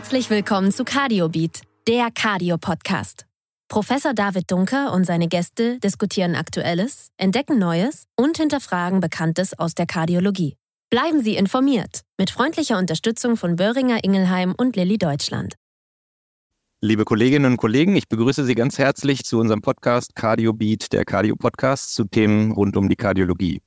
Herzlich willkommen zu CardioBeat, der Cardio-Podcast. Professor David Dunker und seine Gäste diskutieren Aktuelles, entdecken Neues und hinterfragen Bekanntes aus der Kardiologie. Bleiben Sie informiert mit freundlicher Unterstützung von Böhringer Ingelheim und Lilly Deutschland. Liebe Kolleginnen und Kollegen, ich begrüße Sie ganz herzlich zu unserem Podcast CardioBeat, der Cardio-Podcast zu Themen rund um die Kardiologie.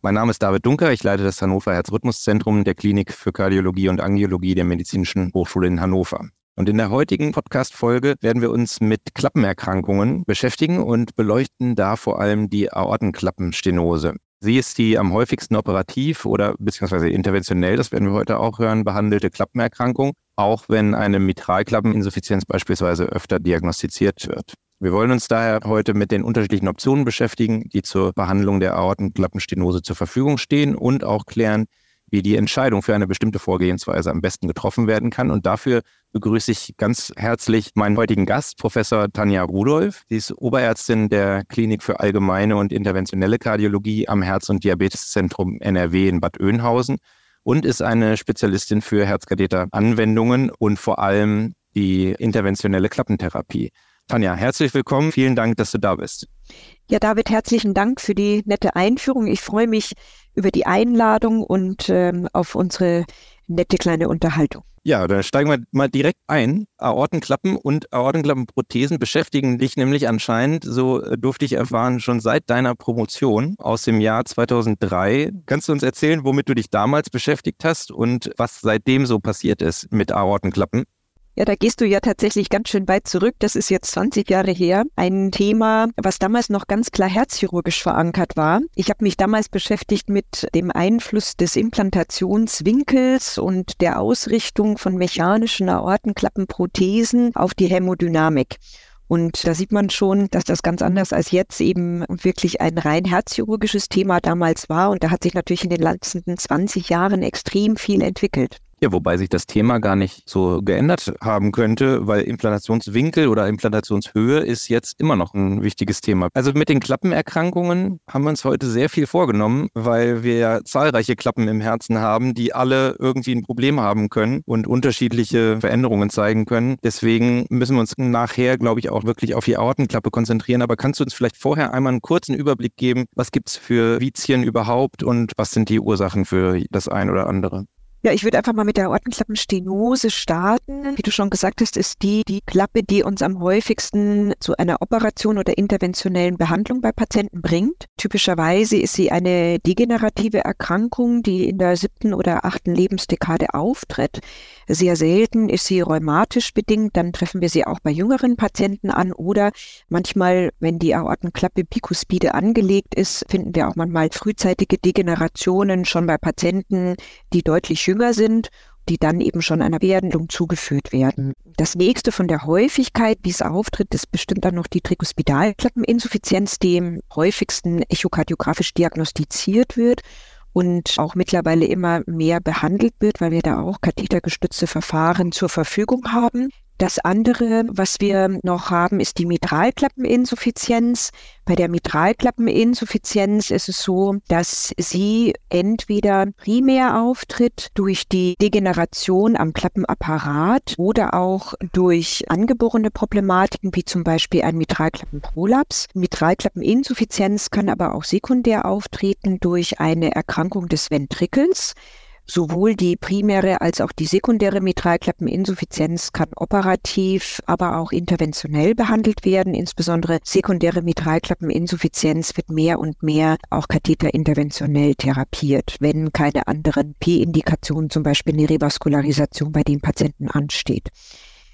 Mein Name ist David Dunker, ich leite das Hannover Herzrhythmuszentrum der Klinik für Kardiologie und Angiologie der Medizinischen Hochschule in Hannover. Und in der heutigen Podcast-Folge werden wir uns mit Klappenerkrankungen beschäftigen und beleuchten da vor allem die Aortenklappenstenose. Sie ist die am häufigsten operativ oder beziehungsweise interventionell, das werden wir heute auch hören, behandelte Klappenerkrankung, auch wenn eine Mitralklappeninsuffizienz beispielsweise öfter diagnostiziert wird. Wir wollen uns daher heute mit den unterschiedlichen Optionen beschäftigen, die zur Behandlung der Aortenklappenstenose zur Verfügung stehen und auch klären, wie die Entscheidung für eine bestimmte Vorgehensweise am besten getroffen werden kann. Und dafür begrüße ich ganz herzlich meinen heutigen Gast, Professor Tanja Rudolph. Sie ist Oberärztin der Klinik für allgemeine und interventionelle Kardiologie am Herz- und Diabeteszentrum NRW in Bad Oeynhausen und ist eine Spezialistin für Herzkatheter-Anwendungen und vor allem die interventionelle Klappentherapie. Tanja, herzlich willkommen. Vielen Dank, dass du da bist. Ja, David, herzlichen Dank für die nette Einführung. Ich freue mich über die Einladung und ähm, auf unsere nette kleine Unterhaltung. Ja, dann steigen wir mal direkt ein. Aortenklappen und Aortenklappenprothesen beschäftigen dich nämlich anscheinend, so äh, durfte ich erfahren, schon seit deiner Promotion aus dem Jahr 2003. Kannst du uns erzählen, womit du dich damals beschäftigt hast und was seitdem so passiert ist mit Aortenklappen? Ja, da gehst du ja tatsächlich ganz schön weit zurück. Das ist jetzt 20 Jahre her. Ein Thema, was damals noch ganz klar herzchirurgisch verankert war. Ich habe mich damals beschäftigt mit dem Einfluss des Implantationswinkels und der Ausrichtung von mechanischen Aortenklappenprothesen auf die Hämodynamik. Und da sieht man schon, dass das ganz anders als jetzt eben wirklich ein rein herzchirurgisches Thema damals war. Und da hat sich natürlich in den letzten 20 Jahren extrem viel entwickelt. Ja, wobei sich das Thema gar nicht so geändert haben könnte, weil Implantationswinkel oder Implantationshöhe ist jetzt immer noch ein wichtiges Thema. Also mit den Klappenerkrankungen haben wir uns heute sehr viel vorgenommen, weil wir ja zahlreiche Klappen im Herzen haben, die alle irgendwie ein Problem haben können und unterschiedliche Veränderungen zeigen können. Deswegen müssen wir uns nachher, glaube ich, auch wirklich auf die Aortenklappe konzentrieren. Aber kannst du uns vielleicht vorher einmal einen kurzen Überblick geben, was gibt es für Vizien überhaupt und was sind die Ursachen für das ein oder andere? Ja, ich würde einfach mal mit der Ortenklappenstenose starten. Wie du schon gesagt hast, ist die die Klappe, die uns am häufigsten zu einer Operation oder interventionellen Behandlung bei Patienten bringt. Typischerweise ist sie eine degenerative Erkrankung, die in der siebten oder achten Lebensdekade auftritt. Sehr selten ist sie rheumatisch bedingt, dann treffen wir sie auch bei jüngeren Patienten an oder manchmal, wenn die Aortenklappe bikuspide angelegt ist, finden wir auch manchmal frühzeitige Degenerationen schon bei Patienten, die deutlich jünger sind die dann eben schon einer Behandlung zugeführt werden. Das nächste von der Häufigkeit, wie es auftritt, ist bestimmt dann noch die Trikospidalklappeninsuffizienz, die am häufigsten echokardiografisch diagnostiziert wird und auch mittlerweile immer mehr behandelt wird, weil wir da auch kathetergestützte Verfahren zur Verfügung haben. Das andere, was wir noch haben, ist die Mitralklappeninsuffizienz. Bei der Mitralklappeninsuffizienz ist es so, dass sie entweder primär auftritt durch die Degeneration am Klappenapparat oder auch durch angeborene Problematiken, wie zum Beispiel ein Mitralklappenprolaps. Mitralklappeninsuffizienz kann aber auch sekundär auftreten durch eine Erkrankung des Ventrikels. Sowohl die primäre als auch die sekundäre Mitralklappeninsuffizienz kann operativ, aber auch interventionell behandelt werden. Insbesondere sekundäre Mitralklappeninsuffizienz wird mehr und mehr auch katheterinterventionell therapiert, wenn keine anderen P-Indikationen, zum Beispiel eine Revaskularisation bei den Patienten ansteht.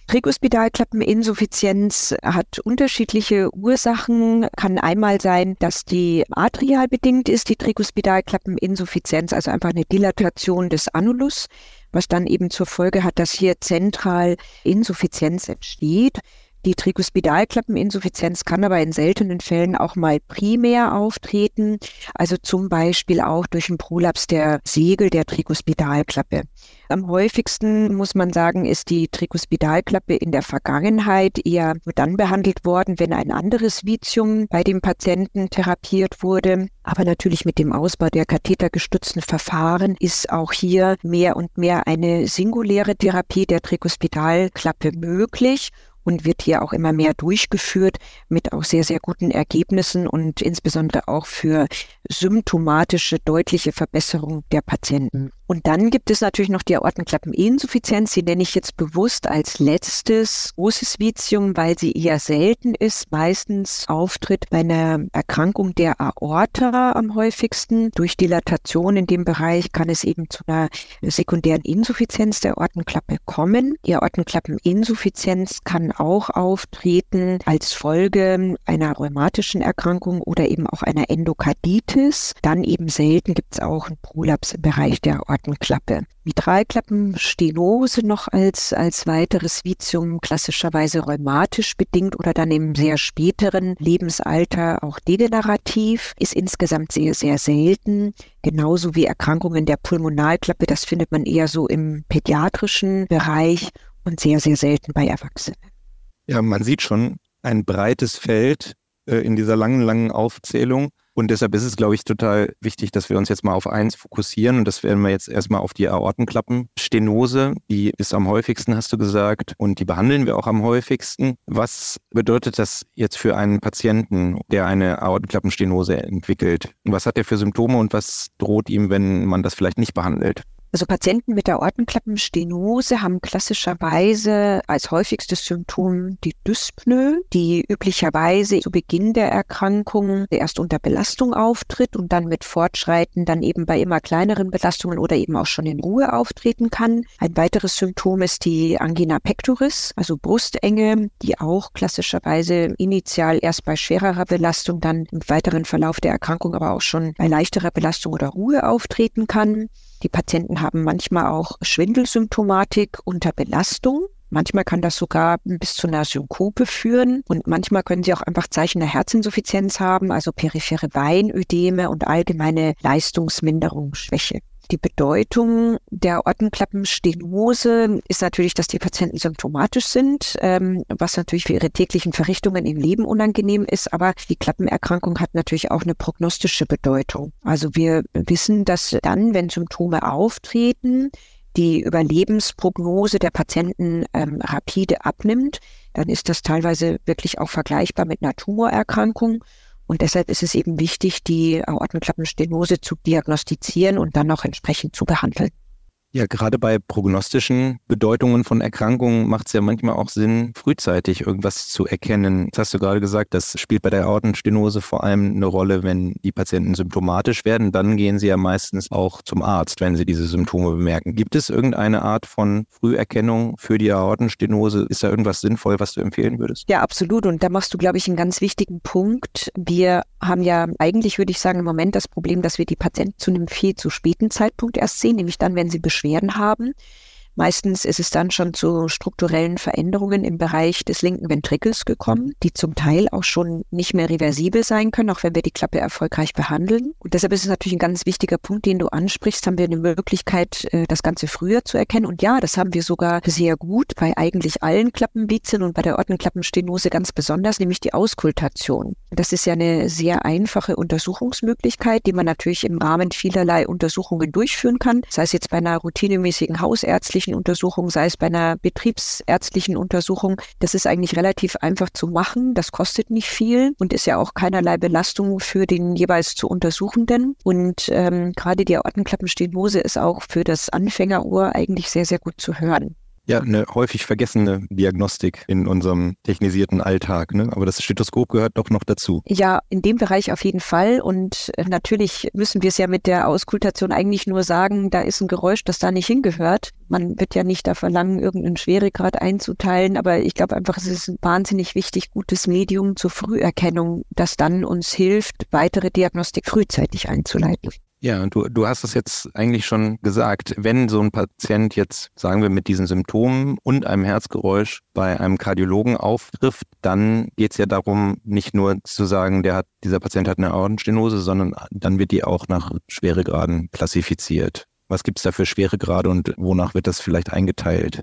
Tricuspidalklappeninsuffizienz hat unterschiedliche Ursachen. Kann einmal sein, dass die atrial bedingt ist, die Tricuspidalklappeninsuffizienz, also einfach eine Dilatation des Annulus, was dann eben zur Folge hat, dass hier zentral Insuffizienz entsteht. Die Trikospidalklappeninsuffizienz kann aber in seltenen Fällen auch mal primär auftreten, also zum Beispiel auch durch einen Prolaps der Segel der Trikospidalklappe. Am häufigsten, muss man sagen, ist die Trikospidalklappe in der Vergangenheit eher dann behandelt worden, wenn ein anderes Vitium bei dem Patienten therapiert wurde. Aber natürlich mit dem Ausbau der kathetergestützten Verfahren ist auch hier mehr und mehr eine singuläre Therapie der Trikospidalklappe möglich und wird hier auch immer mehr durchgeführt mit auch sehr, sehr guten Ergebnissen und insbesondere auch für symptomatische deutliche Verbesserung der Patienten. Und dann gibt es natürlich noch die Aortenklappeninsuffizienz. Die nenne ich jetzt bewusst als letztes großes Vitium, weil sie eher selten ist. Meistens auftritt bei einer Erkrankung der Aorta am häufigsten. Durch Dilatation in dem Bereich kann es eben zu einer sekundären Insuffizienz der Aortenklappe kommen. Die Aortenklappeninsuffizienz kann auch auftreten als Folge einer rheumatischen Erkrankung oder eben auch einer Endokarditis. Dann eben selten gibt es auch einen Prolaps im Bereich der Aorten. Aortenklappe. Mitralklappenstenose noch als, als weiteres Vitium, klassischerweise rheumatisch bedingt oder dann im sehr späteren Lebensalter auch degenerativ, ist insgesamt sehr, sehr selten. Genauso wie Erkrankungen der Pulmonalklappe, das findet man eher so im pädiatrischen Bereich und sehr, sehr selten bei Erwachsenen. Ja, man sieht schon ein breites Feld äh, in dieser langen, langen Aufzählung. Und deshalb ist es, glaube ich, total wichtig, dass wir uns jetzt mal auf eins fokussieren. Und das werden wir jetzt erstmal auf die Aortenklappenstenose. Die ist am häufigsten, hast du gesagt. Und die behandeln wir auch am häufigsten. Was bedeutet das jetzt für einen Patienten, der eine Aortenklappenstenose entwickelt? Was hat er für Symptome und was droht ihm, wenn man das vielleicht nicht behandelt? Also Patienten mit der Aortenklappenstenose haben klassischerweise als häufigstes Symptom die Dyspnoe, die üblicherweise zu Beginn der Erkrankung erst unter Belastung auftritt und dann mit Fortschreiten dann eben bei immer kleineren Belastungen oder eben auch schon in Ruhe auftreten kann. Ein weiteres Symptom ist die Angina pectoris, also Brustenge, die auch klassischerweise initial erst bei schwererer Belastung, dann im weiteren Verlauf der Erkrankung aber auch schon bei leichterer Belastung oder Ruhe auftreten kann. Die Patienten haben manchmal auch Schwindelsymptomatik unter Belastung. Manchmal kann das sogar bis zu einer Synkope führen und manchmal können sie auch einfach Zeichen der Herzinsuffizienz haben, also periphere Weinödeme und allgemeine Leistungsminderung, Schwäche. Die Bedeutung der Ortenklappenstenose ist natürlich, dass die Patienten symptomatisch sind, ähm, was natürlich für ihre täglichen Verrichtungen im Leben unangenehm ist. Aber die Klappenerkrankung hat natürlich auch eine prognostische Bedeutung. Also wir wissen, dass dann, wenn Symptome auftreten, die Überlebensprognose der Patienten ähm, rapide abnimmt, dann ist das teilweise wirklich auch vergleichbar mit einer Tumorerkrankung. Und deshalb ist es eben wichtig, die Aortenklappenstenose zu diagnostizieren und dann auch entsprechend zu behandeln. Ja, gerade bei prognostischen Bedeutungen von Erkrankungen macht es ja manchmal auch Sinn, frühzeitig irgendwas zu erkennen. Das hast du gerade gesagt, das spielt bei der Aortenstenose vor allem eine Rolle, wenn die Patienten symptomatisch werden. Dann gehen sie ja meistens auch zum Arzt, wenn sie diese Symptome bemerken. Gibt es irgendeine Art von Früherkennung für die Aortenstenose? Ist da irgendwas sinnvoll, was du empfehlen würdest? Ja, absolut. Und da machst du, glaube ich, einen ganz wichtigen Punkt. Wir haben ja eigentlich, würde ich sagen, im Moment das Problem, dass wir die Patienten zu einem viel zu späten Zeitpunkt erst sehen, nämlich dann, wenn sie beschweren Beschwerden haben. Meistens ist es dann schon zu strukturellen Veränderungen im Bereich des linken Ventrikels gekommen, die zum Teil auch schon nicht mehr reversibel sein können, auch wenn wir die Klappe erfolgreich behandeln. Und deshalb ist es natürlich ein ganz wichtiger Punkt, den du ansprichst. Haben wir eine Möglichkeit, äh, das Ganze früher zu erkennen? Und ja, das haben wir sogar sehr gut bei eigentlich allen Klappenvizien und bei der Ortenklappenstenose ganz besonders, nämlich die Auskultation. Das ist ja eine sehr einfache Untersuchungsmöglichkeit, die man natürlich im Rahmen vielerlei Untersuchungen durchführen kann. Sei es jetzt bei einer routinemäßigen hausärztlichen ärztlichen Untersuchung, sei es bei einer betriebsärztlichen Untersuchung. Das ist eigentlich relativ einfach zu machen. Das kostet nicht viel und ist ja auch keinerlei Belastung für den jeweils zu Untersuchenden. Und ähm, gerade die Aortenklappenstenose ist auch für das Anfängerohr eigentlich sehr, sehr gut zu hören. Ja, eine häufig vergessene Diagnostik in unserem technisierten Alltag. Ne? Aber das Stethoskop gehört doch noch dazu. Ja, in dem Bereich auf jeden Fall. Und äh, natürlich müssen wir es ja mit der Auskultation eigentlich nur sagen, da ist ein Geräusch, das da nicht hingehört. Man wird ja nicht da verlangen, irgendeinen Schweregrad einzuteilen. Aber ich glaube einfach, es ist ein wahnsinnig wichtig, gutes Medium zur Früherkennung, das dann uns hilft, weitere Diagnostik frühzeitig einzuleiten. Ja, du, du hast es jetzt eigentlich schon gesagt. Wenn so ein Patient jetzt, sagen wir, mit diesen Symptomen und einem Herzgeräusch bei einem Kardiologen auftrifft, dann geht es ja darum, nicht nur zu sagen, der hat, dieser Patient hat eine Aortenstenose, sondern dann wird die auch nach Schweregraden klassifiziert. Was gibt es da für Schweregrade und wonach wird das vielleicht eingeteilt?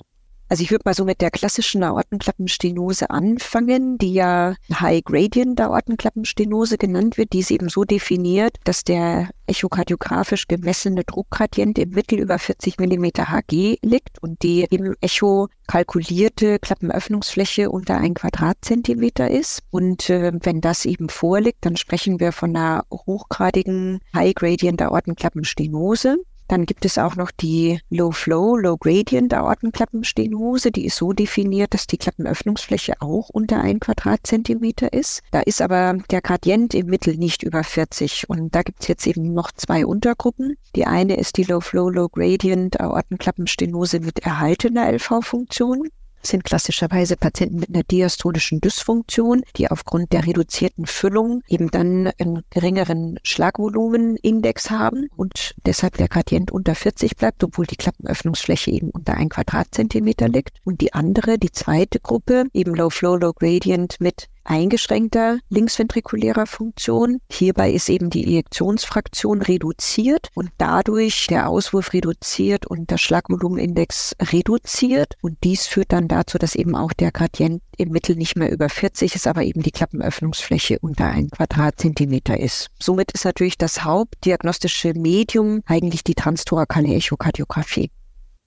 Also ich würde mal so mit der klassischen Aortenklappenstenose anfangen, die ja High Gradient Aortenklappenstenose genannt wird. Die ist eben so definiert, dass der echokardiografisch gemessene Druckgradient im Mittel über 40 mm Hg liegt und die im Echo kalkulierte Klappenöffnungsfläche unter ein Quadratzentimeter ist. Und äh, wenn das eben vorliegt, dann sprechen wir von einer hochgradigen High Gradient Aortenklappenstenose. Dann gibt es auch noch die Low Flow, Low Gradient Aortenklappenstenose. Die ist so definiert, dass die Klappenöffnungsfläche auch unter ein Quadratzentimeter ist. Da ist aber der Gradient im Mittel nicht über 40. Und da gibt es jetzt eben noch zwei Untergruppen. Die eine ist die Low Flow, Low Gradient Aortenklappenstenose mit erhaltener LV-Funktion sind klassischerweise Patienten mit einer diastolischen Dysfunktion, die aufgrund der reduzierten Füllung eben dann einen geringeren Schlagvolumenindex haben und deshalb der Gradient unter 40 bleibt, obwohl die Klappenöffnungsfläche eben unter ein Quadratzentimeter liegt. Und die andere, die zweite Gruppe, eben Low Flow, Low Gradient mit eingeschränkter linksventrikulärer Funktion. Hierbei ist eben die Ejektionsfraktion reduziert und dadurch der Auswurf reduziert und der Schlagvolumenindex reduziert. Und dies führt dann dazu, dass eben auch der Gradient im Mittel nicht mehr über 40 ist, aber eben die Klappenöffnungsfläche unter ein Quadratzentimeter ist. Somit ist natürlich das hauptdiagnostische Medium eigentlich die transtorakale Echokardiographie.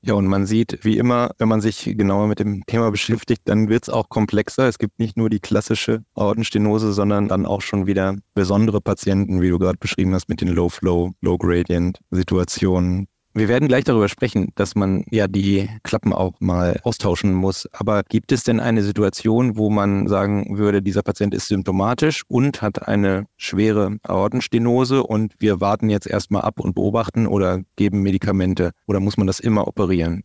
Ja, und man sieht, wie immer, wenn man sich genauer mit dem Thema beschäftigt, dann wird es auch komplexer. Es gibt nicht nur die klassische Aortenstenose, sondern dann auch schon wieder besondere Patienten, wie du gerade beschrieben hast, mit den Low-Flow, Low-Gradient-Situationen, wir werden gleich darüber sprechen, dass man ja die Klappen auch mal austauschen muss. Aber gibt es denn eine Situation, wo man sagen würde, dieser Patient ist symptomatisch und hat eine schwere Aortenstenose und wir warten jetzt erstmal ab und beobachten oder geben Medikamente? Oder muss man das immer operieren?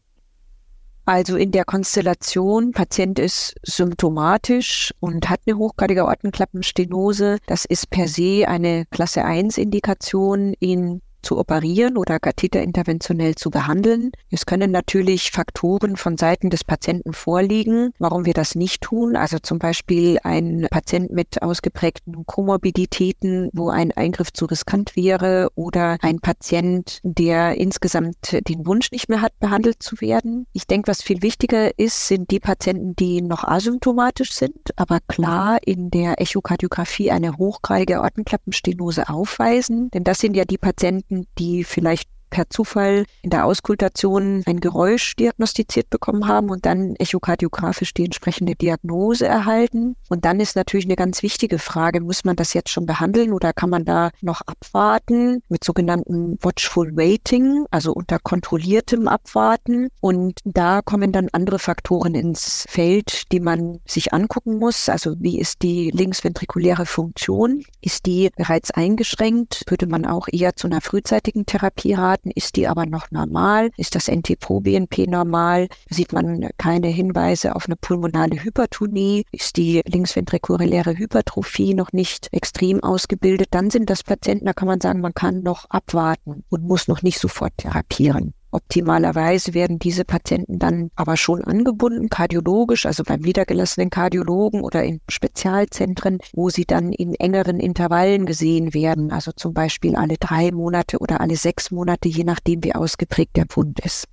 Also in der Konstellation, Patient ist symptomatisch und hat eine hochgradige Aortenklappenstenose. Das ist per se eine Klasse 1 Indikation, ihn zu operieren oder katheterinterventionell zu behandeln. Es können natürlich Faktoren von Seiten des Patienten vorliegen, warum wir das nicht tun. Also zum Beispiel ein Patient mit ausgeprägten Komorbiditäten, wo ein Eingriff zu riskant wäre oder ein Patient, der insgesamt den Wunsch nicht mehr hat, behandelt zu werden. Ich denke, was viel wichtiger ist, sind die Patienten, die noch asymptomatisch sind, aber klar in der Echokardiographie eine hochgradige Aortenklappenstenose aufweisen. Denn das sind ja die Patienten, die vielleicht per Zufall in der Auskultation ein Geräusch diagnostiziert bekommen haben und dann echokardiografisch die entsprechende Diagnose erhalten. Und dann ist natürlich eine ganz wichtige Frage, muss man das jetzt schon behandeln oder kann man da noch abwarten mit sogenannten Watchful Waiting, also unter kontrolliertem Abwarten. Und da kommen dann andere Faktoren ins Feld, die man sich angucken muss. Also wie ist die linksventrikuläre Funktion? Ist die bereits eingeschränkt? Würde man auch eher zu einer frühzeitigen Therapie raten? Daten, ist die aber noch normal? Ist das NT-Pro-BNP normal? Sieht man keine Hinweise auf eine pulmonale Hypertonie? Ist die linksventrikuläre Hypertrophie noch nicht extrem ausgebildet? Dann sind das Patienten, da kann man sagen, man kann noch abwarten und muss noch nicht sofort therapieren. Optimalerweise werden diese Patienten dann aber schon angebunden, kardiologisch, also beim niedergelassenen Kardiologen oder in Spezialzentren, wo sie dann in engeren Intervallen gesehen werden, also zum Beispiel alle drei Monate oder alle sechs Monate, je nachdem, wie ausgeprägt der Pfund ist.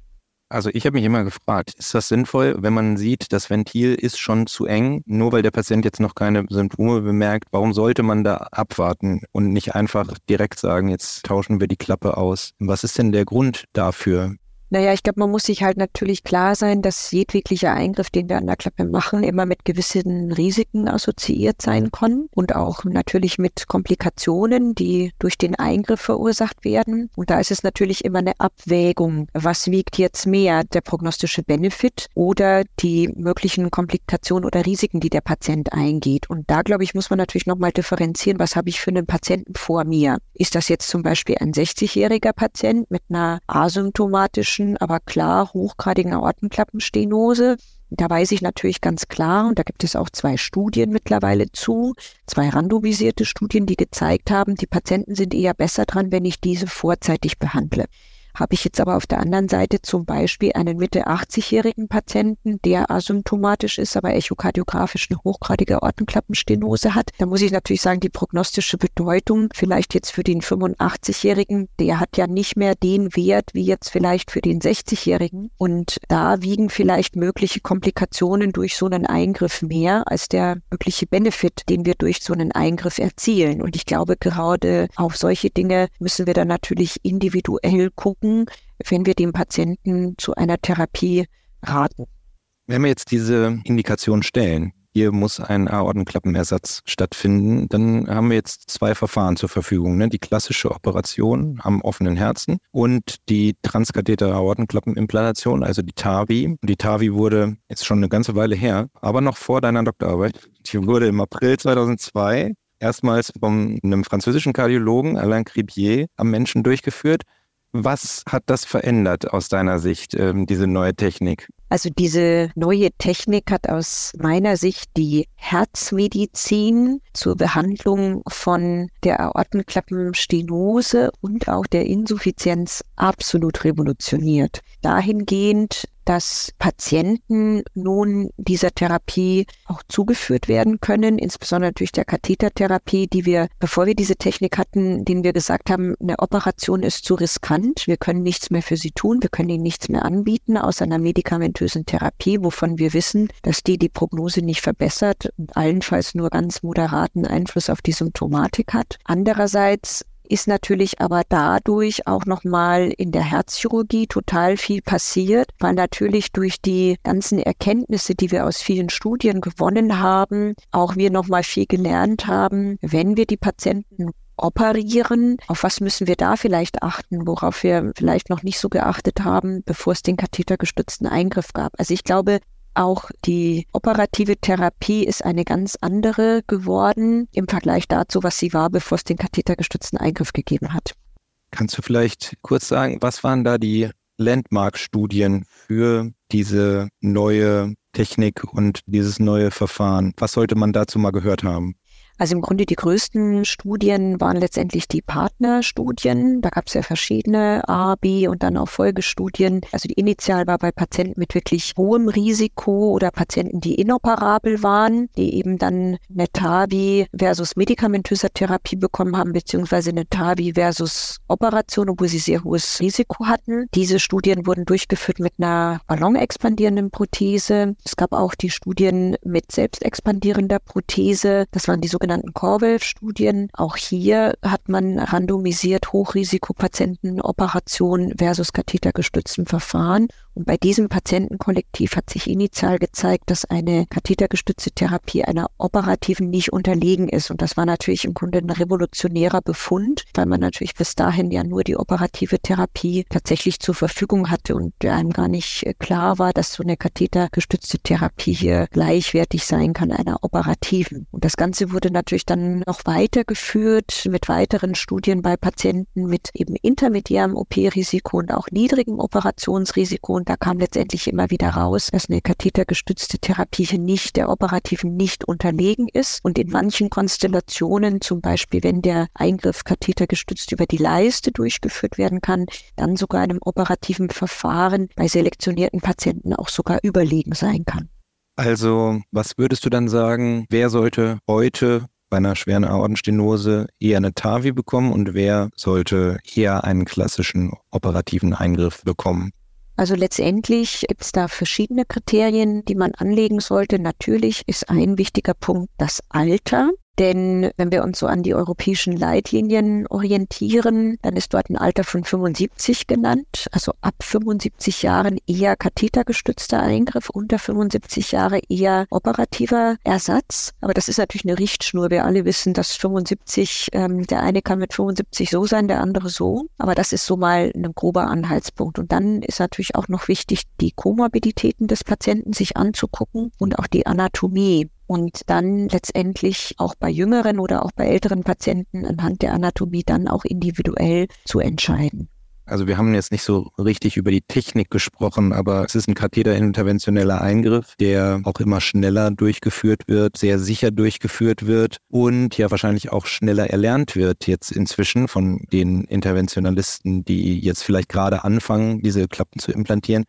Also ich habe mich immer gefragt, ist das sinnvoll, wenn man sieht, das Ventil ist schon zu eng, nur weil der Patient jetzt noch keine Symptome bemerkt, warum sollte man da abwarten und nicht einfach direkt sagen, jetzt tauschen wir die Klappe aus? Was ist denn der Grund dafür? Naja, ich glaube, man muss sich halt natürlich klar sein, dass jedweglicher Eingriff, den wir an der Klappe machen, immer mit gewissen Risiken assoziiert sein kann und auch natürlich mit Komplikationen, die durch den Eingriff verursacht werden. Und da ist es natürlich immer eine Abwägung. Was wiegt jetzt mehr, der prognostische Benefit oder die möglichen Komplikationen oder Risiken, die der Patient eingeht? Und da, glaube ich, muss man natürlich nochmal differenzieren, was habe ich für einen Patienten vor mir? Ist das jetzt zum Beispiel ein 60-jähriger Patient mit einer asymptomatischen chronischen, aber klar hochgradigen Aortenklappenstenose. Da weiß ich natürlich ganz klar, und da gibt es auch zwei Studien mittlerweile zu, zwei randomisierte Studien, die gezeigt haben, die Patienten sind eher besser dran, wenn ich diese vorzeitig behandle. Habe ich jetzt aber auf der anderen Seite zum Beispiel einen Mitte 80-jährigen Patienten, der asymptomatisch ist, aber echokardiografisch eine hochgradige Ortenklappenstenose hat, da muss ich natürlich sagen, die prognostische Bedeutung vielleicht jetzt für den 85-jährigen, der hat ja nicht mehr den Wert wie jetzt vielleicht für den 60-jährigen und da wiegen vielleicht mögliche Komplikationen durch so einen Eingriff mehr als der mögliche Benefit, den wir durch so einen Eingriff erzielen. Und ich glaube, gerade auf solche Dinge müssen wir dann natürlich individuell gucken, wenn wir dem Patienten zu einer Therapie raten. Wenn wir jetzt diese Indikation stellen, hier muss ein Aortenklappenersatz stattfinden, dann haben wir jetzt zwei Verfahren zur Verfügung. Ne? Die klassische Operation am offenen Herzen und die transkathetere Aortenklappenimplantation, also die TAVI. Die TAVI wurde jetzt schon eine ganze Weile her, aber noch vor deiner Doktorarbeit. Die wurde im April 2002 erstmals von einem französischen Kardiologen, Alain Cribier, am Menschen durchgeführt. Was hat das verändert aus deiner Sicht, ähm, diese neue Technik? Also diese neue Technik hat aus meiner Sicht die Herzmedizin zur Behandlung von der Aortenklappenstenose und auch der Insuffizienz absolut revolutioniert. Dahingehend, dass Patienten nun dieser Therapie auch zugeführt werden können, insbesondere durch der Kathetertherapie, die wir, bevor wir diese Technik hatten, denen wir gesagt haben, eine Operation ist zu riskant, wir können nichts mehr für sie tun, wir können ihnen nichts mehr anbieten, außer einer medikamentösen Therapie, wovon wir wissen, dass die die Prognose nicht verbessert und allenfalls nur ganz moderaten Einfluss auf die Symptomatik hat. Andererseits ist natürlich aber dadurch auch nochmal in der Herzchirurgie total viel passiert, weil natürlich durch die ganzen Erkenntnisse, die wir aus vielen Studien gewonnen haben, auch wir nochmal viel gelernt haben, wenn wir die Patienten operieren. Auf was müssen wir da vielleicht achten, worauf wir vielleicht noch nicht so geachtet haben, bevor es den kathetergestützten Eingriff gab. Also ich glaube, auch die operative Therapie ist eine ganz andere geworden im Vergleich dazu, was sie war, bevor es den kathetergestützten Eingriff gegeben hat. Kannst du vielleicht kurz sagen, was waren da die Landmark-Studien für diese neue Technik und dieses neue Verfahren? Was sollte man dazu mal gehört haben? Also im Grunde die größten Studien waren letztendlich die Partnerstudien. Da gab es ja verschiedene A, B und dann auch Folgestudien. Also die initial war bei Patienten mit wirklich hohem Risiko oder Patienten, die inoperabel waren, die eben dann eine TAVI versus medikamentöser Therapie bekommen haben, beziehungsweise eine TAVI versus Operation, obwohl sie sehr hohes Risiko hatten. Diese Studien wurden durchgeführt mit einer ballonexpandierenden Prothese. Es gab auch die Studien mit selbstexpandierender Prothese. Das waren die sogenannten sogenannten Corwell-Studien. Auch hier hat man randomisiert Hochrisikopatienten Operation versus kathetergestützten Verfahren. Und bei diesem Patientenkollektiv hat sich initial gezeigt, dass eine kathetergestützte Therapie einer operativen nicht unterlegen ist. Und das war natürlich im Grunde ein revolutionärer Befund, weil man natürlich bis dahin ja nur die operative Therapie tatsächlich zur Verfügung hatte und einem gar nicht klar war, dass so eine kathetergestützte Therapie hier gleichwertig sein kann einer operativen. Und das Ganze wurde natürlich dann noch weitergeführt mit weiteren Studien bei Patienten mit eben intermediärem OP-Risiko und auch niedrigem Operationsrisiko und da kam letztendlich immer wieder raus, dass eine kathetergestützte Therapie hier nicht der operativen nicht unterlegen ist. Und in manchen Konstellationen, zum Beispiel wenn der Eingriff kathetergestützt über die Leiste durchgeführt werden kann, dann sogar einem operativen Verfahren bei selektionierten Patienten auch sogar überlegen sein kann. Also, was würdest du dann sagen, wer sollte heute bei einer schweren Aortenstenose eher eine TAVI bekommen und wer sollte eher einen klassischen operativen Eingriff bekommen? Also letztendlich gibt es da verschiedene Kriterien, die man anlegen sollte. Natürlich ist ein wichtiger Punkt das Alter. Denn wenn wir uns so an die europäischen Leitlinien orientieren, dann ist dort ein Alter von 75 genannt, also ab 75 Jahren eher kathetergestützter Eingriff, unter 75 Jahre eher operativer Ersatz. Aber das ist natürlich eine Richtschnur. Wir alle wissen, dass 75, ähm, der eine kann mit 75 so sein, der andere so. Aber das ist so mal ein grober Anhaltspunkt. Und dann ist natürlich auch noch wichtig, die Komorbiditäten des Patienten sich anzugucken und auch die Anatomie und dann letztendlich auch bei jüngeren oder auch bei älteren Patienten anhand der Anatomie dann auch individuell zu entscheiden. Also wir haben jetzt nicht so richtig über die Technik gesprochen, aber es ist ein katheterinterventioneller Eingriff, der auch immer schneller durchgeführt wird, sehr sicher durchgeführt wird und ja wahrscheinlich auch schneller erlernt wird jetzt inzwischen von den Interventionalisten, die jetzt vielleicht gerade anfangen, diese Klappen zu implantieren.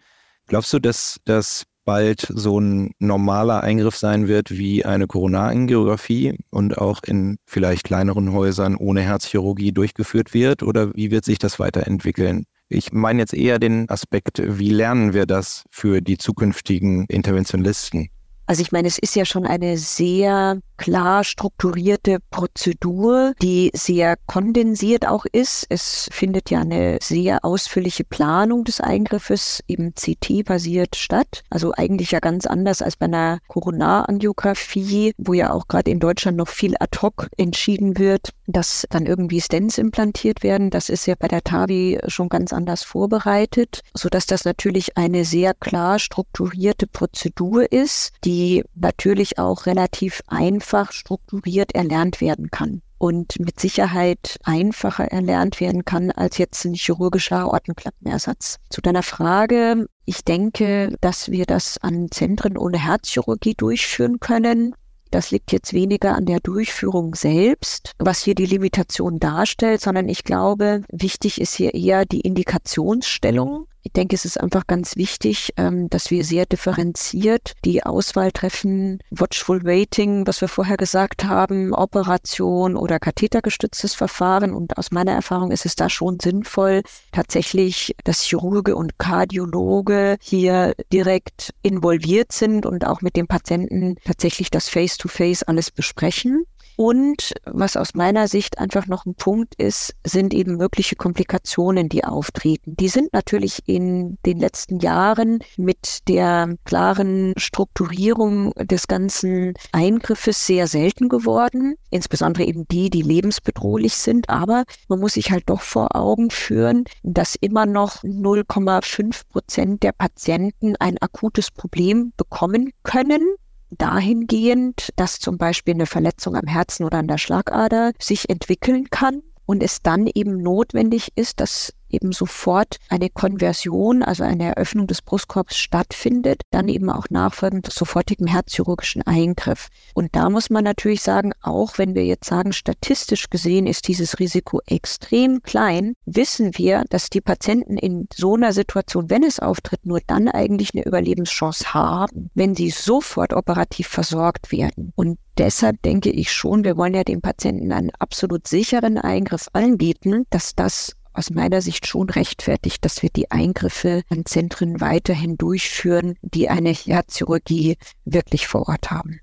Glaubst du, dass das bald so ein normaler Eingriff sein wird wie eine Koronarangiographie und auch in vielleicht kleineren Häusern ohne Herzchirurgie durchgeführt wird? Oder wie wird sich das weiterentwickeln? Ich meine jetzt eher den Aspekt, wie lernen wir das für die zukünftigen Interventionalisten? Also ich meine, es ist ja schon eine sehr klar strukturierte Prozedur, die sehr kondensiert auch ist. Es findet ja eine sehr ausführliche Planung des Eingriffes eben CT-basiert statt. Also eigentlich ja ganz anders als bei einer Koronarangiographie, wo ja auch gerade in Deutschland noch viel ad hoc entschieden wird, dass dann irgendwie Stents implantiert werden. Das ist ja bei der TAVI schon ganz anders vorbereitet, sodass das natürlich eine sehr klar strukturierte Prozedur ist, die natürlich auch relativ einfach strukturiert erlernt werden kann und mit Sicherheit einfacher erlernt werden kann als jetzt ein chirurgischer Aortenklappenersatz. Zu deiner Frage, ich denke, dass wir das an Zentren ohne Herzchirurgie durchführen können. Das liegt jetzt weniger an der Durchführung selbst, was hier die Limitation darstellt, sondern ich glaube, wichtig ist hier eher die Indikationsstellung. Ich denke, es ist einfach ganz wichtig, ähm, dass wir sehr differenziert die Auswahl treffen. Watchful Waiting, was wir vorher gesagt haben, Operation oder kathetergestütztes Verfahren. Und aus meiner Erfahrung ist es da schon sinnvoll, tatsächlich, dass Chirurge und Kardiologe hier direkt involviert sind und auch mit dem Patienten tatsächlich das Face-to-Face -face alles besprechen. Und was aus meiner Sicht einfach noch ein Punkt ist, sind eben mögliche Komplikationen, die auftreten. Die sind natürlich in den letzten Jahren mit der klaren Strukturierung des ganzen Eingriffes sehr selten geworden. Insbesondere eben die, die lebensbedrohlich sind. Aber man muss sich halt doch vor Augen führen, dass immer noch 0,5 Prozent der Patienten ein akutes Problem bekommen können dahingehend, dass zum Beispiel eine Verletzung am Herzen oder an der Schlagader sich entwickeln kann und es dann eben notwendig ist, dass eben sofort eine Konversion, also eine Eröffnung des Brustkorbs stattfindet, dann eben auch nachfolgend sofortigen herzchirurgischen Eingriff. Und da muss man natürlich sagen, auch wenn wir jetzt sagen, statistisch gesehen ist dieses Risiko extrem klein, wissen wir, dass die Patienten in so einer Situation, wenn es auftritt, nur dann eigentlich eine Überlebenschance haben, wenn sie sofort operativ versorgt werden. Und deshalb denke ich schon, wir wollen ja dem Patienten einen absolut sicheren Eingriff anbieten, dass das aus meiner Sicht schon rechtfertigt, dass wir die Eingriffe an Zentren weiterhin durchführen, die eine Herzchirurgie wirklich vor Ort haben.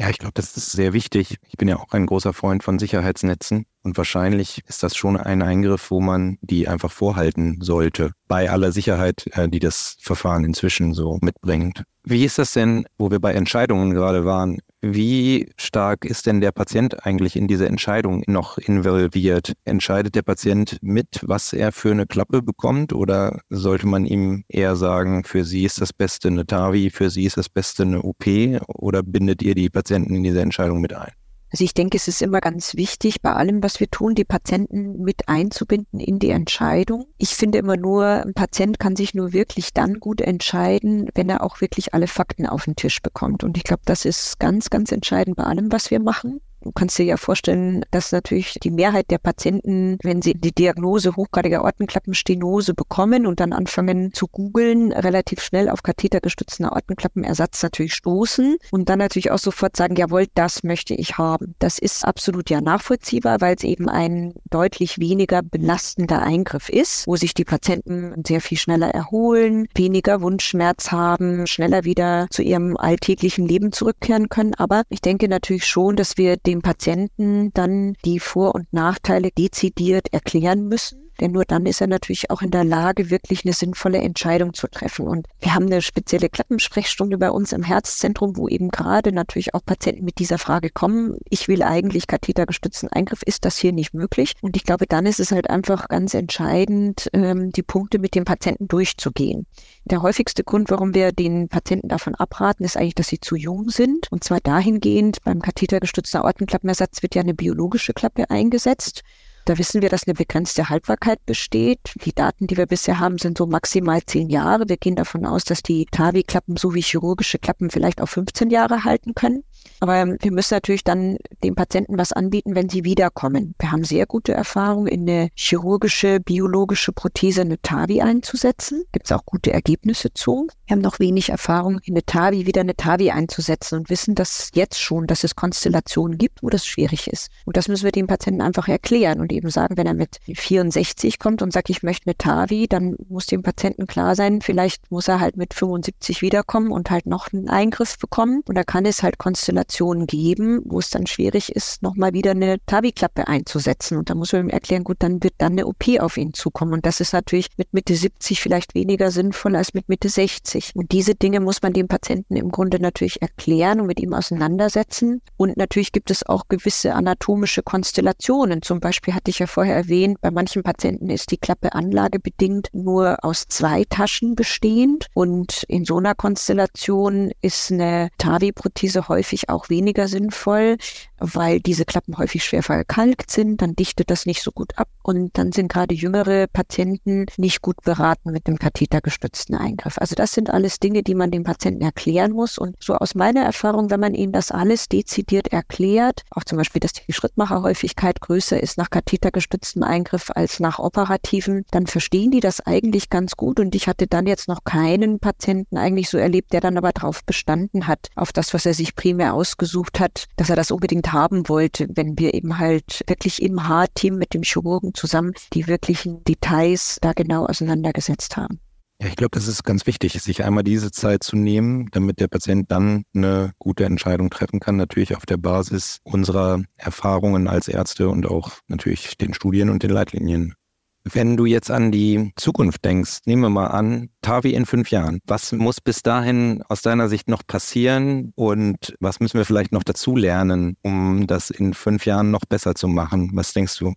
Ja, ich glaube, das ist sehr wichtig. Ich bin ja auch ein großer Freund von Sicherheitsnetzen und wahrscheinlich ist das schon ein Eingriff, wo man die einfach vorhalten sollte, bei aller Sicherheit, äh, die das Verfahren inzwischen so mitbringt. Wie ist das denn, wo wir bei Entscheidungen gerade waren? Wie stark ist denn der Patient eigentlich in diese Entscheidung noch involviert? Entscheidet der Patient mit, was er für eine Klappe bekommt? Oder sollte man ihm eher sagen, für Sie ist das Beste eine TAVI, für Sie ist das Beste eine OP? Oder bindet ihr die Patienten in diese Entscheidung mit ein? Also ich denke, es ist immer ganz wichtig, bei allem, was wir tun, die Patienten mit einzubinden in die Entscheidung. Ich finde immer nur, ein Patient kann sich nur wirklich dann gut entscheiden, wenn er auch wirklich alle Fakten auf den Tisch bekommt. Und ich glaube, das ist ganz, ganz entscheidend bei allem, was wir machen. Du kannst dir ja vorstellen, dass natürlich die Mehrheit der Patienten, wenn sie die Diagnose hochgradiger Ortenklappenstenose bekommen und dann anfangen zu googeln, relativ schnell auf kathetergestützten Ortenklappenersatz natürlich stoßen und dann natürlich auch sofort sagen, jawohl, das möchte ich haben. Das ist absolut ja nachvollziehbar, weil es eben ein deutlich weniger belastender Eingriff ist, wo sich die Patienten sehr viel schneller erholen, weniger Wundschmerz haben, schneller wieder zu ihrem alltäglichen Leben zurückkehren können. Aber ich denke natürlich schon, dass wir dem Patienten dann die Vor- und Nachteile dezidiert erklären müssen denn nur dann ist er natürlich auch in der Lage, wirklich eine sinnvolle Entscheidung zu treffen. Und wir haben eine spezielle Klappensprechstunde bei uns im Herzzentrum, wo eben gerade natürlich auch Patienten mit dieser Frage kommen. Ich will eigentlich kathetergestützten Eingriff. Ist das hier nicht möglich? Und ich glaube, dann ist es halt einfach ganz entscheidend, ähm, die Punkte mit dem Patienten durchzugehen. Der häufigste Grund, warum wir den Patienten davon abraten, ist eigentlich, dass sie zu jung sind. Und zwar dahingehend, beim kathetergestützten Aortenklappenersatz wird ja eine biologische Klappe eingesetzt. Da wissen wir, dass eine begrenzte Haltbarkeit besteht. Die Daten, die wir bisher haben, sind so maximal zehn Jahre. Wir gehen davon aus, dass die TAVI-Klappen so wie chirurgische Klappen vielleicht auch 15 Jahre halten können. Aber wir müssen natürlich dann dem Patienten was anbieten, wenn sie wiederkommen. Wir haben sehr gute Erfahrungen, in eine chirurgische, biologische Prothese eine TAVI einzusetzen. Gibt es auch gute Ergebnisse zu. Wir haben noch wenig Erfahrung, in eine TAVI wieder eine TAVI einzusetzen und wissen das jetzt schon, dass es Konstellationen gibt, wo das schwierig ist. Und das müssen wir dem Patienten einfach erklären und eben sagen, wenn er mit 64 kommt und sagt, ich möchte eine TAVI, dann muss dem Patienten klar sein, vielleicht muss er halt mit 75 wiederkommen und halt noch einen Eingriff bekommen. Und da kann es halt Konstellationen geben, wo es dann schwierig ist, nochmal wieder eine TAVI-Klappe einzusetzen. Und da muss man ihm erklären, gut, dann wird dann eine OP auf ihn zukommen. Und das ist natürlich mit Mitte 70 vielleicht weniger sinnvoll als mit Mitte 60. Und diese Dinge muss man dem Patienten im Grunde natürlich erklären und mit ihm auseinandersetzen. Und natürlich gibt es auch gewisse anatomische Konstellationen. Zum Beispiel hatte ich ja vorher erwähnt, bei manchen Patienten ist die Klappe anlagebedingt nur aus zwei Taschen bestehend. Und in so einer Konstellation ist eine TAVI-Prothese häufig auch weniger sinnvoll, weil diese Klappen häufig schwer verkalkt sind, dann dichtet das nicht so gut ab und dann sind gerade jüngere Patienten nicht gut beraten mit dem kathetergestützten Eingriff. Also das sind alles Dinge, die man dem Patienten erklären muss und so aus meiner Erfahrung, wenn man ihnen das alles dezidiert erklärt, auch zum Beispiel, dass die Schrittmacherhäufigkeit größer ist nach kathetergestütztem Eingriff als nach operativen, dann verstehen die das eigentlich ganz gut und ich hatte dann jetzt noch keinen Patienten eigentlich so erlebt, der dann aber darauf bestanden hat, auf das, was er sich primär ausgesucht hat, dass er das unbedingt haben wollte, wenn wir eben halt wirklich im Haarteam mit dem Chirurgen zusammen die wirklichen Details da genau auseinandergesetzt haben. Ja, ich glaube, das ist ganz wichtig, sich einmal diese Zeit zu nehmen, damit der Patient dann eine gute Entscheidung treffen kann, natürlich auf der Basis unserer Erfahrungen als Ärzte und auch natürlich den Studien und den Leitlinien. Wenn du jetzt an die Zukunft denkst, nehmen wir mal an, Tavi in fünf Jahren. Was muss bis dahin aus deiner Sicht noch passieren und was müssen wir vielleicht noch dazu lernen, um das in fünf Jahren noch besser zu machen? Was denkst du?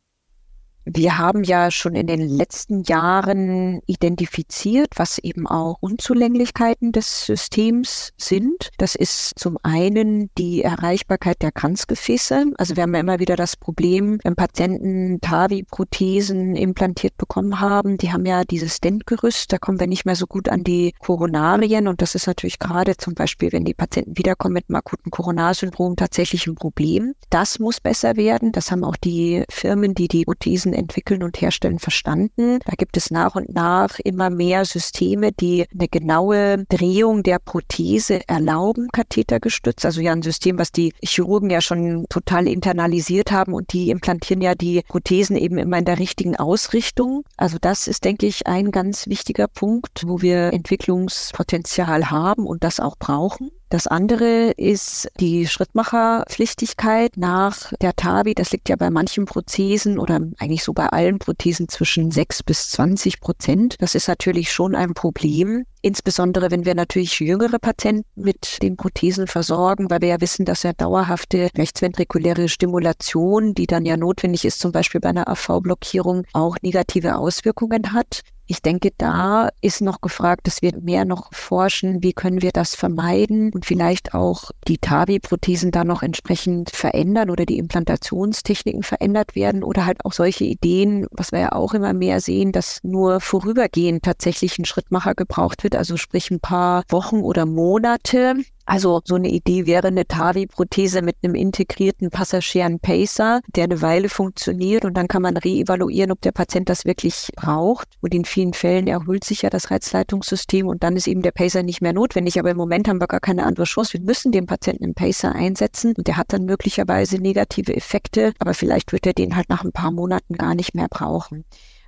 Wir haben ja schon in den letzten Jahren identifiziert, was eben auch Unzulänglichkeiten des Systems sind. Das ist zum einen die Erreichbarkeit der Kranzgefäße. Also wir haben ja immer wieder das Problem, wenn Patienten TAVI-Prothesen implantiert bekommen haben, die haben ja dieses Stentgerüst, da kommen wir nicht mehr so gut an die Koronarien und das ist natürlich gerade zum Beispiel, wenn die Patienten wiederkommen mit einem akuten Koronarsyndrom tatsächlich ein Problem. Das muss besser werden. Das haben auch die Firmen, die die Prothesen entwickeln und herstellen verstanden. Da gibt es nach und nach immer mehr Systeme, die eine genaue Drehung der Prothese erlauben, kathetergestützt. Also ja ein System, was die Chirurgen ja schon total internalisiert haben und die implantieren ja die Prothesen eben immer in der richtigen Ausrichtung. Also das ist, denke ich, ein ganz wichtiger Punkt, wo wir Entwicklungspotenzial haben und das auch brauchen. Das andere ist die Schrittmacherpflichtigkeit nach der TAVI. Das liegt ja bei manchen Prothesen oder eigentlich so bei allen Prothesen zwischen 6 bis 20 Prozent. Das ist natürlich schon ein Problem. Insbesondere wenn wir natürlich jüngere Patienten mit den Prothesen versorgen, weil wir ja wissen, dass ja dauerhafte rechtsventrikuläre Stimulation, die dann ja notwendig ist, zum Beispiel bei einer AV-Blockierung, auch negative Auswirkungen hat. Ich denke, da ist noch gefragt, dass wir mehr noch forschen, wie können wir das vermeiden und vielleicht auch die TAVI-Prothesen da noch entsprechend verändern oder die Implantationstechniken verändert werden oder halt auch solche Ideen, was wir ja auch immer mehr sehen, dass nur vorübergehend tatsächlich ein Schrittmacher gebraucht wird, also sprich ein paar Wochen oder Monate, also so eine Idee wäre eine TAVI-Prothese mit einem integrierten passagieren Pacer, der eine Weile funktioniert und dann kann man reevaluieren, ob der Patient das wirklich braucht. Und in vielen Fällen erholt sich ja das Reizleitungssystem und dann ist eben der Pacer nicht mehr notwendig. Aber im Moment haben wir gar keine andere Chance. Wir müssen den Patienten einen Pacer einsetzen und der hat dann möglicherweise negative Effekte, aber vielleicht wird er den halt nach ein paar Monaten gar nicht mehr brauchen.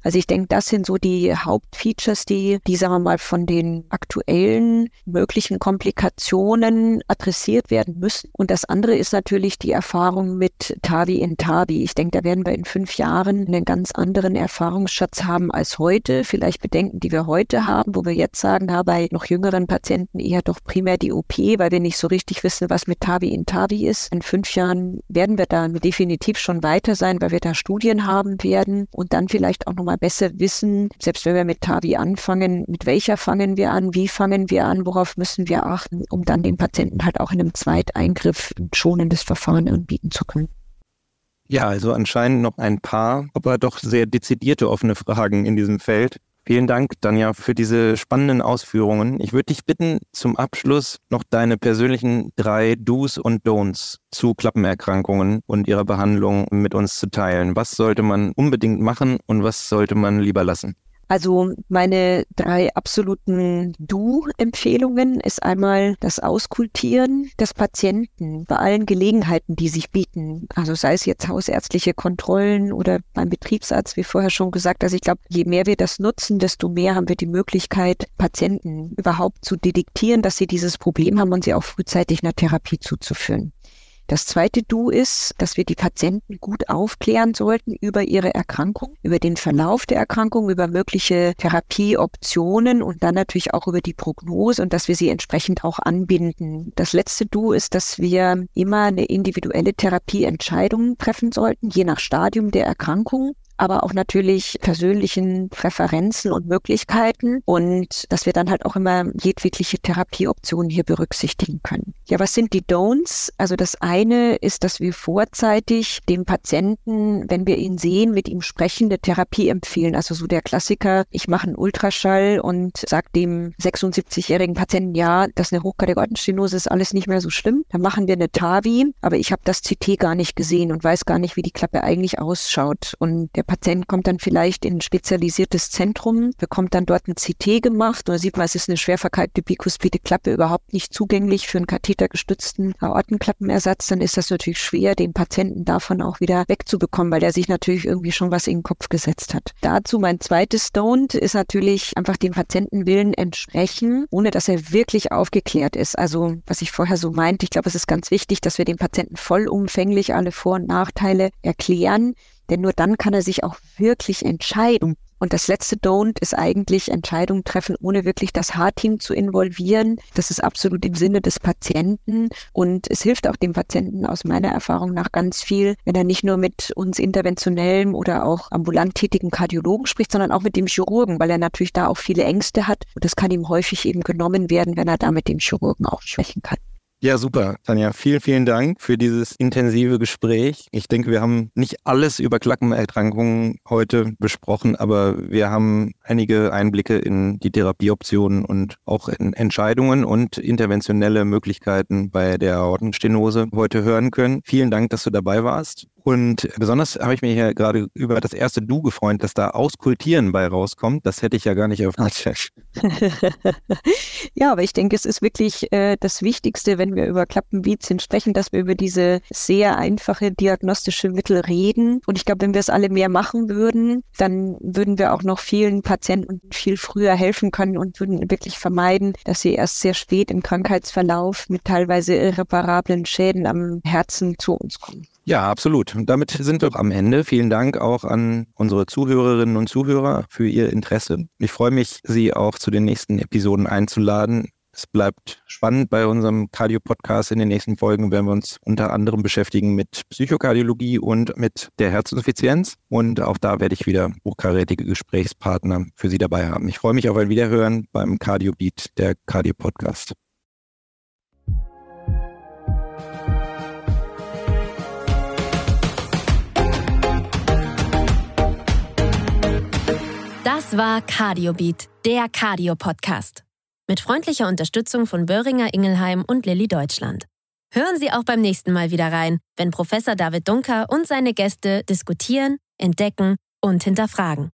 Also ich denke, das sind so die Hauptfeatures, die, die sagen wir mal, von den aktuellen möglichen Komplikationen adressiert werden müssen. Und das andere ist natürlich die Erfahrung mit Tavi in Tavi. Ich denke, da werden wir in fünf Jahren einen ganz anderen Erfahrungsschatz haben als heute. Vielleicht Bedenken, die wir heute haben, wo wir jetzt sagen, da bei noch jüngeren Patienten eher doch primär die OP, weil wir nicht so richtig wissen, was mit Tavi in Tavi ist. In fünf Jahren werden wir da definitiv schon weiter sein, weil wir da Studien haben werden und dann vielleicht auch nochmal mal besser wissen, selbst wenn wir mit TAVI anfangen, mit welcher fangen wir an, wie fangen wir an, worauf müssen wir achten, um dann den Patienten halt auch in einem Zweiteingriff ein schonendes Verfahren anbieten zu können. Ja, also anscheinend noch ein paar, aber doch sehr dezidierte offene Fragen in diesem Feld. Vielen Dank, Danja, für diese spannenden Ausführungen. Ich würde dich bitten, zum Abschluss noch deine persönlichen drei Do's und Don'ts zu Klappenerkrankungen und ihrer Behandlung mit uns zu teilen. Was sollte man unbedingt machen und was sollte man lieber lassen? Also meine drei absoluten Du-Empfehlungen ist einmal das Auskultieren des Patienten bei allen Gelegenheiten, die sich bieten. Also sei es jetzt hausärztliche Kontrollen oder beim Betriebsarzt, wie vorher schon gesagt. Also ich glaube, je mehr wir das nutzen, desto mehr haben wir die Möglichkeit, Patienten überhaupt zu detektieren, dass sie dieses Problem haben und sie auch frühzeitig einer Therapie zuzuführen. Das zweite Du ist, dass wir die Patienten gut aufklären sollten über ihre Erkrankung, über den Verlauf der Erkrankung, über mögliche Therapieoptionen und dann natürlich auch über die Prognose und dass wir sie entsprechend auch anbinden. Das letzte Du ist, dass wir immer eine individuelle Therapieentscheidung treffen sollten, je nach Stadium der Erkrankung aber auch natürlich persönlichen Präferenzen und Möglichkeiten und dass wir dann halt auch immer jedwegliche Therapieoptionen hier berücksichtigen können. Ja, was sind die Don'ts? Also das eine ist, dass wir vorzeitig dem Patienten, wenn wir ihn sehen, mit ihm sprechende Therapie empfehlen. Also so der Klassiker, ich mache einen Ultraschall und sage dem 76-jährigen Patienten, ja, das ist eine Hochkategorie-Stenose, ist alles nicht mehr so schlimm. Dann machen wir eine TAVI, aber ich habe das CT gar nicht gesehen und weiß gar nicht, wie die Klappe eigentlich ausschaut. Und der Patient kommt dann vielleicht in ein spezialisiertes Zentrum, bekommt dann dort ein CT gemacht oder sieht man, es ist eine schwer verkalkte bikuspide Klappe überhaupt nicht zugänglich für einen kathetergestützten Aortenklappenersatz, dann ist das natürlich schwer, den Patienten davon auch wieder wegzubekommen, weil der sich natürlich irgendwie schon was in den Kopf gesetzt hat. Dazu mein zweites Don't ist natürlich einfach dem Patientenwillen entsprechen, ohne dass er wirklich aufgeklärt ist. Also was ich vorher so meinte, ich glaube, es ist ganz wichtig, dass wir dem Patienten vollumfänglich alle Vor- und Nachteile erklären, denn nur dann kann er sich auch wirklich entscheiden. Und das letzte Don't ist eigentlich Entscheidungen treffen, ohne wirklich das Haarteam zu involvieren. Das ist absolut im Sinne des Patienten. Und es hilft auch dem Patienten aus meiner Erfahrung nach ganz viel, wenn er nicht nur mit uns interventionellem oder auch ambulant tätigen Kardiologen spricht, sondern auch mit dem Chirurgen, weil er natürlich da auch viele Ängste hat. Und das kann ihm häufig eben genommen werden, wenn er da mit dem Chirurgen auch sprechen kann. Ja, super. Tanja, vielen, vielen Dank für dieses intensive Gespräch. Ich denke, wir haben nicht alles über Klappenerkrankungen heute besprochen, aber wir haben einige Einblicke in die Therapieoptionen und auch in Entscheidungen und interventionelle Möglichkeiten bei der Aortenstenose heute hören können. Vielen Dank, dass du dabei warst. Und besonders habe ich mich hier gerade über das erste Du gefreut, dass da Auskultieren bei rauskommt. Das hätte ich ja gar nicht erwartet. ja, aber ich denke, es ist wirklich äh, das Wichtigste, wenn wir über Klappenbeats sprechen, dass wir über diese sehr einfache diagnostische Mittel reden. Und ich glaube, wenn wir es alle mehr machen würden, dann würden wir auch noch vielen Patienten viel früher helfen können und würden wirklich vermeiden, dass sie erst sehr spät im Krankheitsverlauf mit teilweise irreparablen Schäden am Herzen zu uns kommen. Ja, absolut. Und damit sind wir am Ende. Vielen Dank auch an unsere Zuhörerinnen und Zuhörer für Ihr Interesse. Ich freue mich, Sie auch zu den nächsten Episoden einzuladen. Es bleibt spannend bei unserem Cardio-Podcast. In den nächsten Folgen werden wir uns unter anderem beschäftigen mit Psychokardiologie und mit der Herzinsuffizienz. Und auch da werde ich wieder hochkarätige Gesprächspartner für Sie dabei haben. Ich freue mich auf ein Wiederhören beim Cardio Beat, der Cardio-Podcast. Das war Cardiobeat, der Cardio-Podcast. Mit freundlicher Unterstützung von Böhringer Ingelheim und Lilly Deutschland. Hören Sie auch beim nächsten Mal wieder rein, wenn Professor David Dunker und seine Gäste diskutieren, entdecken und hinterfragen.